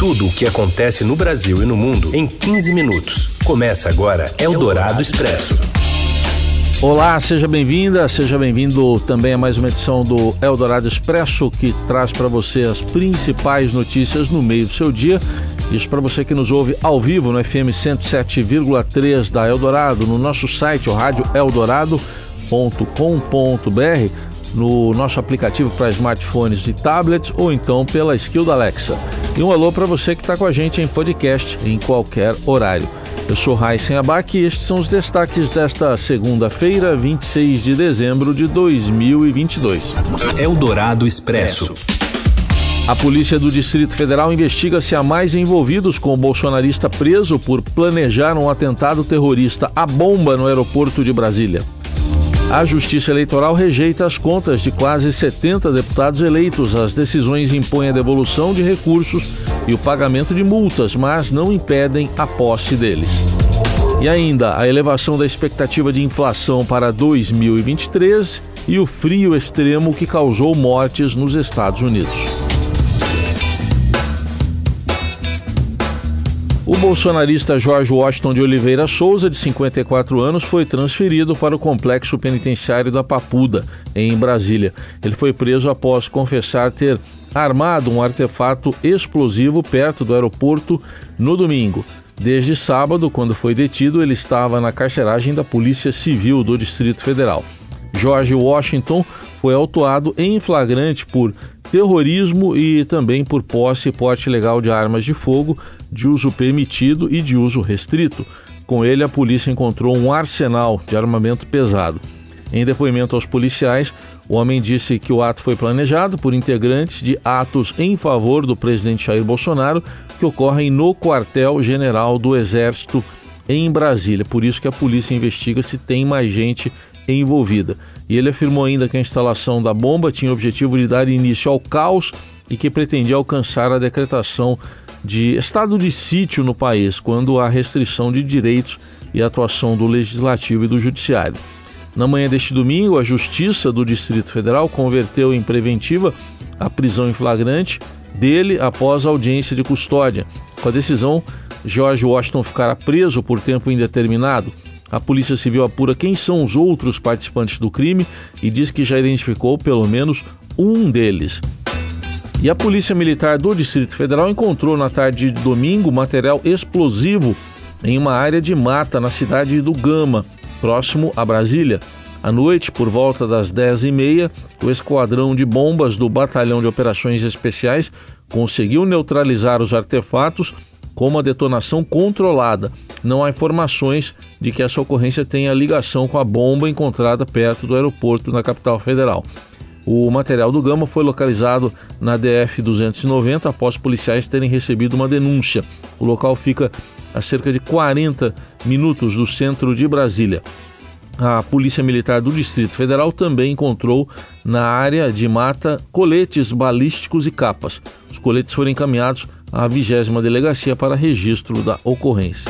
Tudo o que acontece no Brasil e no mundo em 15 minutos. Começa agora Eldorado Expresso. Olá, seja bem-vinda, seja bem-vindo também a mais uma edição do Eldorado Expresso, que traz para você as principais notícias no meio do seu dia. Isso para você que nos ouve ao vivo no FM 107,3 da Eldorado, no nosso site, o rádio eldorado.com.br no nosso aplicativo para smartphones e tablets ou então pela skill da Alexa. E um alô para você que está com a gente em podcast em qualquer horário. Eu sou Raíssen Abac e estes são os destaques desta segunda-feira, 26 de dezembro de 2022. Eldorado Expresso. A polícia do Distrito Federal investiga se há mais envolvidos com o bolsonarista preso por planejar um atentado terrorista à bomba no aeroporto de Brasília. A Justiça Eleitoral rejeita as contas de quase 70 deputados eleitos. As decisões impõem a devolução de recursos e o pagamento de multas, mas não impedem a posse deles. E ainda a elevação da expectativa de inflação para 2023 e o frio extremo que causou mortes nos Estados Unidos. Bolsonarista Jorge Washington de Oliveira Souza, de 54 anos, foi transferido para o complexo penitenciário da Papuda, em Brasília. Ele foi preso após confessar ter armado um artefato explosivo perto do aeroporto no domingo. Desde sábado, quando foi detido, ele estava na carceragem da Polícia Civil do Distrito Federal. Jorge Washington foi autuado em flagrante por terrorismo e também por posse e porte ilegal de armas de fogo de uso permitido e de uso restrito. Com ele, a polícia encontrou um arsenal de armamento pesado. Em depoimento aos policiais, o homem disse que o ato foi planejado por integrantes de atos em favor do presidente Jair Bolsonaro que ocorrem no quartel-general do Exército em Brasília. Por isso que a polícia investiga se tem mais gente envolvida. E ele afirmou ainda que a instalação da bomba tinha o objetivo de dar início ao caos e que pretendia alcançar a decretação de estado de sítio no país, quando há restrição de direitos e atuação do legislativo e do judiciário. Na manhã deste domingo, a Justiça do Distrito Federal converteu em preventiva a prisão em flagrante dele após a audiência de custódia. Com a decisão, George Washington ficará preso por tempo indeterminado. A Polícia Civil apura quem são os outros participantes do crime e diz que já identificou pelo menos um deles. E a Polícia Militar do Distrito Federal encontrou na tarde de domingo material explosivo em uma área de mata na cidade do Gama, próximo a Brasília. À noite, por volta das 10h30, o esquadrão de bombas do Batalhão de Operações Especiais conseguiu neutralizar os artefatos com uma detonação controlada. Não há informações de que essa ocorrência tenha ligação com a bomba encontrada perto do aeroporto na capital federal. O material do Gama foi localizado na DF 290 após policiais terem recebido uma denúncia. O local fica a cerca de 40 minutos do centro de Brasília. A Polícia Militar do Distrito Federal também encontrou na área de mata coletes balísticos e capas. Os coletes foram encaminhados à 20 Delegacia para registro da ocorrência.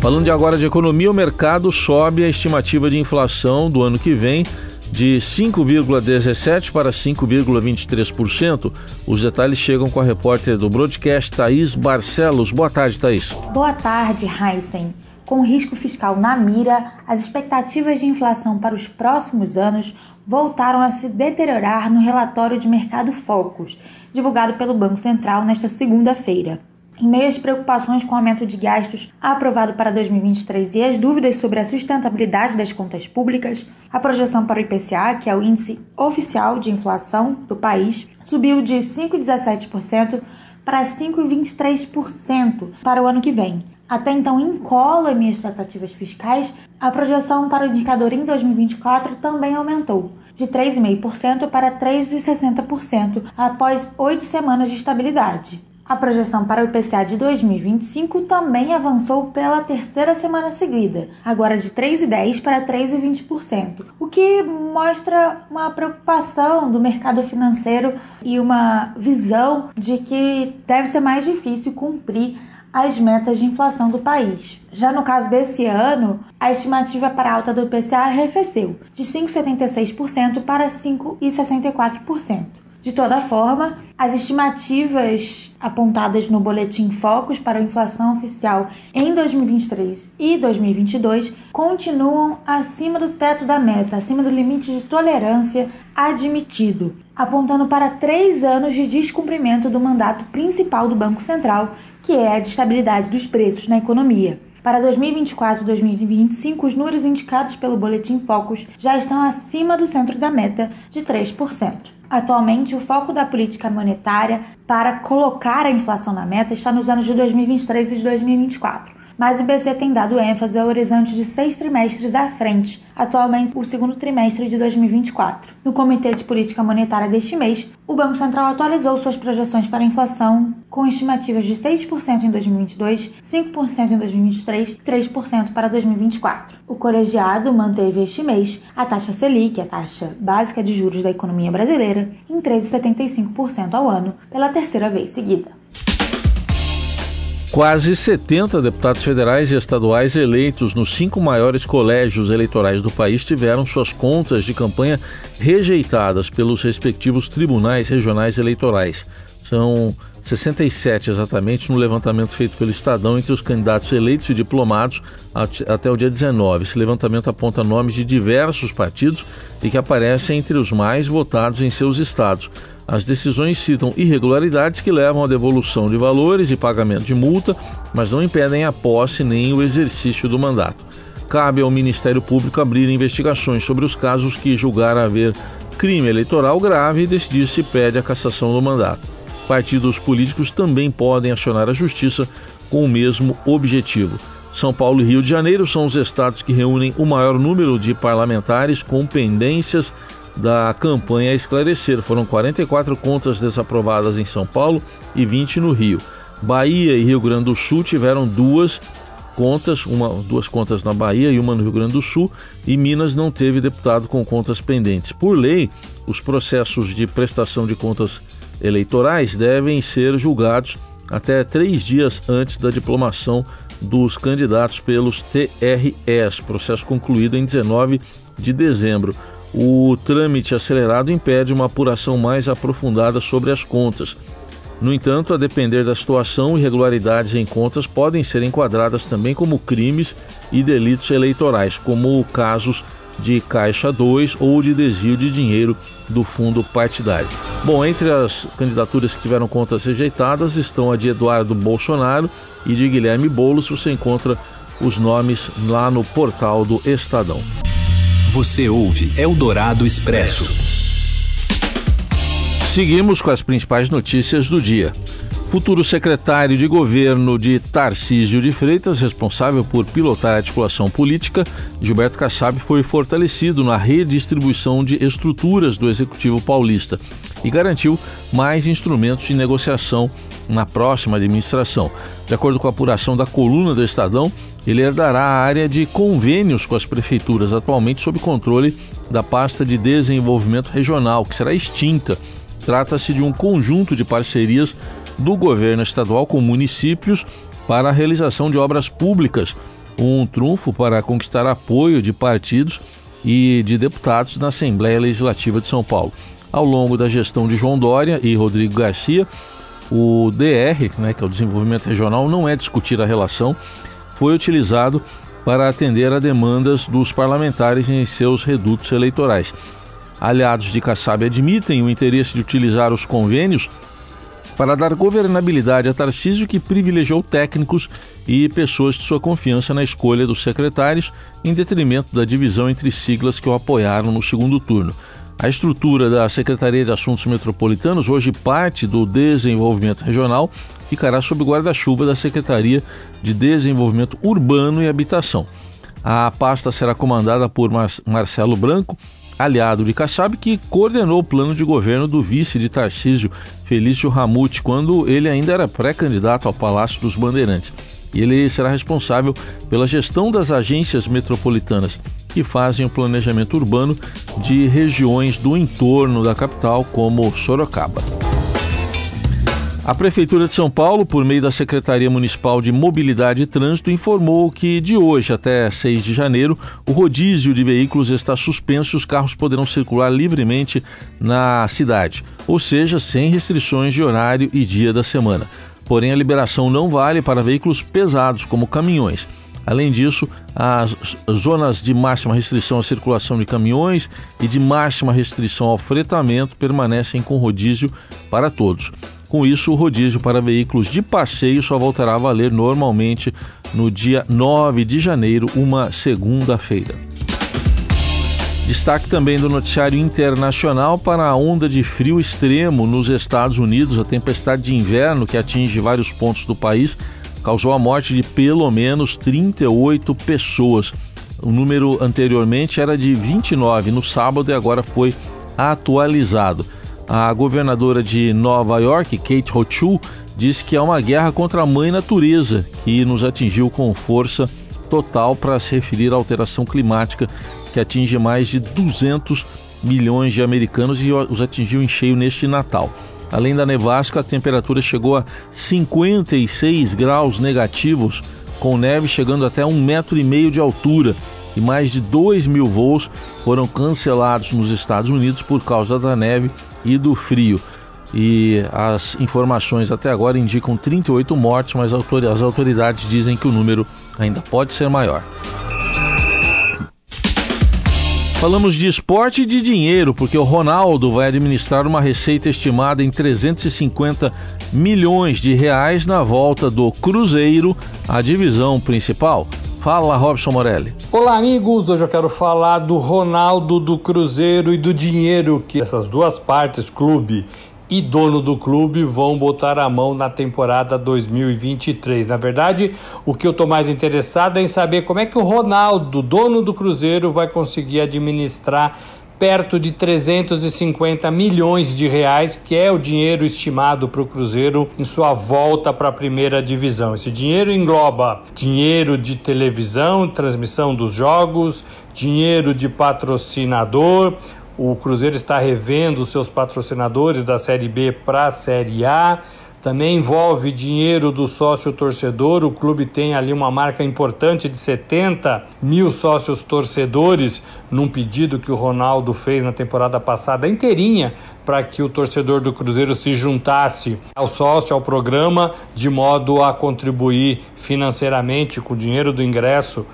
Falando agora de economia, o mercado sobe a estimativa de inflação do ano que vem de 5,17% para 5,23%. Os detalhes chegam com a repórter do broadcast, Thaís Barcelos. Boa tarde, Thaís. Boa tarde, Heisen. Com risco fiscal na mira, as expectativas de inflação para os próximos anos voltaram a se deteriorar no relatório de mercado Focus, divulgado pelo Banco Central nesta segunda-feira. Em meio às preocupações com o aumento de gastos aprovado para 2023 e as dúvidas sobre a sustentabilidade das contas públicas, a projeção para o IPCA, que é o índice oficial de inflação do país, subiu de 5,17% para 5,23% para o ano que vem. Até então incólume em tratativas fiscais, a projeção para o indicador em 2024 também aumentou, de 3,5% para 3,60% após oito semanas de estabilidade. A projeção para o IPCA de 2025 também avançou pela terceira semana seguida, agora de 3,10% para 3,20%, o que mostra uma preocupação do mercado financeiro e uma visão de que deve ser mais difícil cumprir as metas de inflação do país. Já no caso desse ano, a estimativa para a alta do IPCA arrefeceu de 5,76% para 5,64%. De toda forma, as estimativas apontadas no Boletim Focus para a inflação oficial em 2023 e 2022 continuam acima do teto da meta, acima do limite de tolerância admitido, apontando para três anos de descumprimento do mandato principal do Banco Central, que é a de estabilidade dos preços na economia. Para 2024 e 2025, os números indicados pelo Boletim Focus já estão acima do centro da meta de 3%. Atualmente, o foco da política monetária para colocar a inflação na meta está nos anos de 2023 e de 2024 mas o BC tem dado ênfase ao horizonte de seis trimestres à frente, atualmente o segundo trimestre de 2024. No Comitê de Política Monetária deste mês, o Banco Central atualizou suas projeções para a inflação com estimativas de 6% em 2022, 5% em 2023 e 3% para 2024. O colegiado manteve este mês a taxa Selic, a taxa básica de juros da economia brasileira, em 13,75% ao ano pela terceira vez seguida. Quase 70 deputados federais e estaduais eleitos nos cinco maiores colégios eleitorais do país tiveram suas contas de campanha rejeitadas pelos respectivos tribunais regionais eleitorais. São 67 exatamente no levantamento feito pelo Estadão entre os candidatos eleitos e diplomados até o dia 19. Esse levantamento aponta nomes de diversos partidos e que aparecem entre os mais votados em seus estados. As decisões citam irregularidades que levam à devolução de valores e pagamento de multa, mas não impedem a posse nem o exercício do mandato. Cabe ao Ministério Público abrir investigações sobre os casos que julgar haver crime eleitoral grave e decidir se pede a cassação do mandato. Partidos políticos também podem acionar a Justiça com o mesmo objetivo. São Paulo e Rio de Janeiro são os estados que reúnem o maior número de parlamentares com pendências da campanha a esclarecer. Foram 44 contas desaprovadas em São Paulo e 20 no Rio. Bahia e Rio Grande do Sul tiveram duas contas, uma, duas contas na Bahia e uma no Rio Grande do Sul, e Minas não teve deputado com contas pendentes. Por lei, os processos de prestação de contas eleitorais devem ser julgados até três dias antes da diplomação dos candidatos pelos TREs, processo concluído em 19 de dezembro o trâmite acelerado impede uma apuração mais aprofundada sobre as contas. No entanto, a depender da situação, irregularidades em contas podem ser enquadradas também como crimes e delitos eleitorais, como casos de Caixa 2 ou de desvio de dinheiro do fundo partidário. Bom, entre as candidaturas que tiveram contas rejeitadas estão a de Eduardo Bolsonaro e de Guilherme Boulos. Você encontra os nomes lá no portal do Estadão. Você ouve Eldorado Expresso. Seguimos com as principais notícias do dia. Futuro secretário de governo de Tarcísio de Freitas, responsável por pilotar a articulação política, Gilberto Kassab foi fortalecido na redistribuição de estruturas do Executivo Paulista e garantiu mais instrumentos de negociação na próxima administração. De acordo com a apuração da coluna do Estadão, ele herdará a área de convênios com as prefeituras, atualmente sob controle da pasta de desenvolvimento regional, que será extinta. Trata-se de um conjunto de parcerias do governo estadual com municípios para a realização de obras públicas, um trunfo para conquistar apoio de partidos e de deputados na Assembleia Legislativa de São Paulo. Ao longo da gestão de João Dória e Rodrigo Garcia, o DR, né, que é o Desenvolvimento Regional, não é discutir a relação foi utilizado para atender a demandas dos parlamentares em seus redutos eleitorais. Aliados de Kassab admitem o interesse de utilizar os convênios para dar governabilidade a Tarcísio, que privilegiou técnicos e pessoas de sua confiança na escolha dos secretários, em detrimento da divisão entre siglas que o apoiaram no segundo turno. A estrutura da Secretaria de Assuntos Metropolitanos, hoje parte do Desenvolvimento Regional, ficará sob guarda-chuva da Secretaria de Desenvolvimento Urbano e Habitação. A pasta será comandada por Mar Marcelo Branco, aliado de Kassab, que coordenou o plano de governo do vice de Tarcísio, Felício Ramute, quando ele ainda era pré-candidato ao Palácio dos Bandeirantes. Ele será responsável pela gestão das agências metropolitanas que fazem o planejamento urbano de regiões do entorno da capital, como Sorocaba. A Prefeitura de São Paulo, por meio da Secretaria Municipal de Mobilidade e Trânsito, informou que de hoje até 6 de janeiro o rodízio de veículos está suspenso e os carros poderão circular livremente na cidade, ou seja, sem restrições de horário e dia da semana. Porém, a liberação não vale para veículos pesados, como caminhões. Além disso, as zonas de máxima restrição à circulação de caminhões e de máxima restrição ao fretamento permanecem com rodízio para todos. Com isso, o rodízio para veículos de passeio só voltará a valer normalmente no dia 9 de janeiro, uma segunda-feira. Destaque também do noticiário internacional para a onda de frio extremo nos Estados Unidos. A tempestade de inverno que atinge vários pontos do país causou a morte de pelo menos 38 pessoas. O número anteriormente era de 29 no sábado e agora foi atualizado. A governadora de Nova York, Kate Hochul, disse que é uma guerra contra a mãe natureza que nos atingiu com força total para se referir à alteração climática que atinge mais de 200 milhões de americanos e os atingiu em cheio neste Natal. Além da nevasca, a temperatura chegou a 56 graus negativos, com neve chegando até um metro e meio de altura e mais de 2 mil voos foram cancelados nos Estados Unidos por causa da neve e do frio. E as informações até agora indicam 38 mortes, mas as autoridades dizem que o número ainda pode ser maior. Falamos de esporte e de dinheiro, porque o Ronaldo vai administrar uma receita estimada em 350 milhões de reais na volta do Cruzeiro à divisão principal. Fala, Robson Morelli. Olá, amigos. Hoje eu quero falar do Ronaldo do Cruzeiro e do dinheiro que essas duas partes, clube e dono do clube, vão botar a mão na temporada 2023. Na verdade, o que eu estou mais interessado é em saber como é que o Ronaldo, dono do Cruzeiro, vai conseguir administrar perto de 350 milhões de reais, que é o dinheiro estimado para o Cruzeiro em sua volta para a primeira divisão. Esse dinheiro engloba dinheiro de televisão, transmissão dos jogos, dinheiro de patrocinador. O Cruzeiro está revendo os seus patrocinadores da Série B para a Série A também envolve dinheiro do sócio torcedor. O clube tem ali uma marca importante de 70 mil sócios torcedores, num pedido que o Ronaldo fez na temporada passada inteirinha para que o torcedor do Cruzeiro se juntasse ao sócio, ao programa, de modo a contribuir financeiramente com o dinheiro do ingresso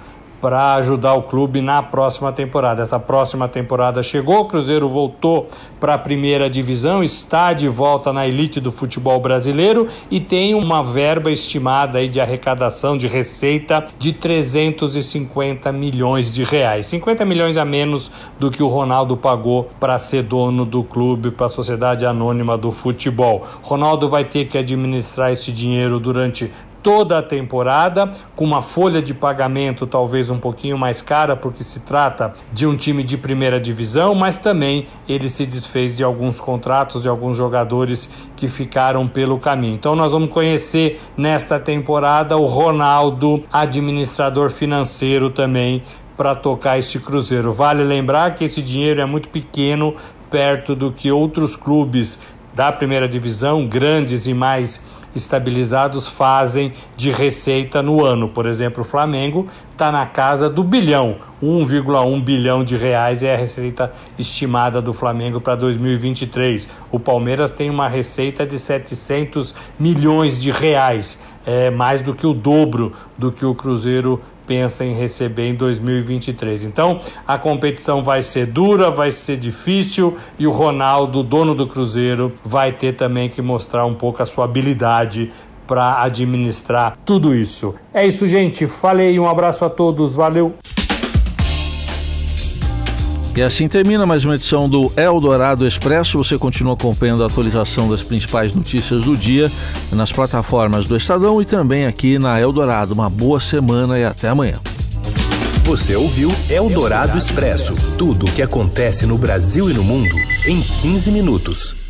para ajudar o clube na próxima temporada. Essa próxima temporada chegou, o Cruzeiro voltou para a primeira divisão, está de volta na elite do futebol brasileiro e tem uma verba estimada aí de arrecadação de receita de 350 milhões de reais. 50 milhões a menos do que o Ronaldo pagou para ser dono do clube, para a Sociedade Anônima do Futebol. Ronaldo vai ter que administrar esse dinheiro durante toda a temporada, com uma folha de pagamento talvez um pouquinho mais cara, porque se trata de um time de primeira divisão, mas também ele se desfez de alguns contratos de alguns jogadores que ficaram pelo caminho. Então nós vamos conhecer nesta temporada o Ronaldo, administrador financeiro também para tocar este Cruzeiro. Vale lembrar que esse dinheiro é muito pequeno perto do que outros clubes da primeira divisão, grandes e mais estabilizados fazem de receita no ano. Por exemplo, o Flamengo está na casa do bilhão, 1,1 bilhão de reais é a receita estimada do Flamengo para 2023. O Palmeiras tem uma receita de 700 milhões de reais, é mais do que o dobro do que o Cruzeiro pensa em receber em 2023. Então, a competição vai ser dura, vai ser difícil e o Ronaldo, dono do Cruzeiro, vai ter também que mostrar um pouco a sua habilidade para administrar tudo isso. É isso, gente. Falei, um abraço a todos, valeu. E assim termina mais uma edição do Eldorado Expresso. Você continua acompanhando a atualização das principais notícias do dia nas plataformas do Estadão e também aqui na Eldorado. Uma boa semana e até amanhã. Você ouviu Eldorado Expresso tudo o que acontece no Brasil e no mundo em 15 minutos.